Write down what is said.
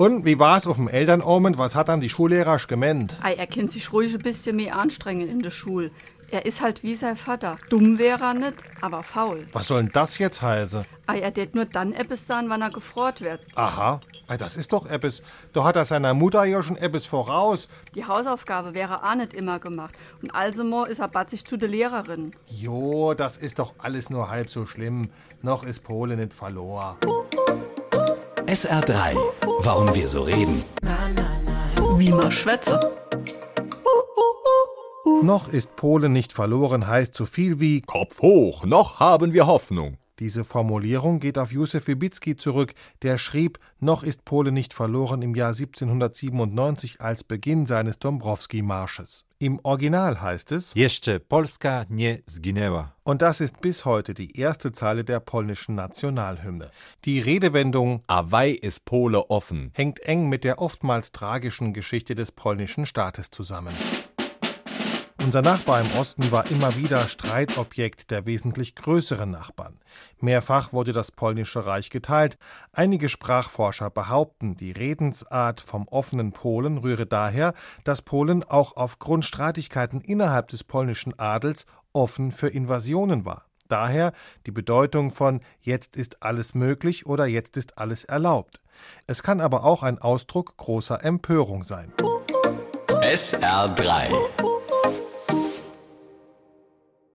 Und wie war's auf dem Elternabend? Was hat dann die Schullehrer gemeint? Ei, er kennt sich ruhig ein bisschen mehr anstrengen in der Schule. Er ist halt wie sein Vater. Dumm wäre er nicht, aber faul. Was soll denn das jetzt heißen? Ei, er tät nur dann etwas sein, wann er gefroht wird. Aha, Ei, das ist doch etwas. Da hat er seiner Mutter ja schon etwas voraus. Die Hausaufgabe wäre auch nicht immer gemacht. Und also ist er batzig zu der Lehrerin. Jo, das ist doch alles nur halb so schlimm. Noch ist Polen nicht verloren. SR3. Warum wir so reden. Wie man schwätze. Noch ist Polen nicht verloren heißt so viel wie Kopf hoch, noch haben wir Hoffnung. Diese Formulierung geht auf Józef Wybicki zurück, der schrieb, noch ist Polen nicht verloren im Jahr 1797 als Beginn seines Dombrowski-Marsches. Im Original heißt es, Jeszcze Polska nie zginęła. und das ist bis heute die erste Zeile der polnischen Nationalhymne. Die Redewendung Awei ist Pole offen. hängt eng mit der oftmals tragischen Geschichte des polnischen Staates zusammen. Unser Nachbar im Osten war immer wieder Streitobjekt der wesentlich größeren Nachbarn. Mehrfach wurde das polnische Reich geteilt. Einige Sprachforscher behaupten, die Redensart vom offenen Polen rühre daher, dass Polen auch aufgrund Streitigkeiten innerhalb des polnischen Adels offen für Invasionen war. Daher die Bedeutung von jetzt ist alles möglich oder jetzt ist alles erlaubt. Es kann aber auch ein Ausdruck großer Empörung sein. SR3.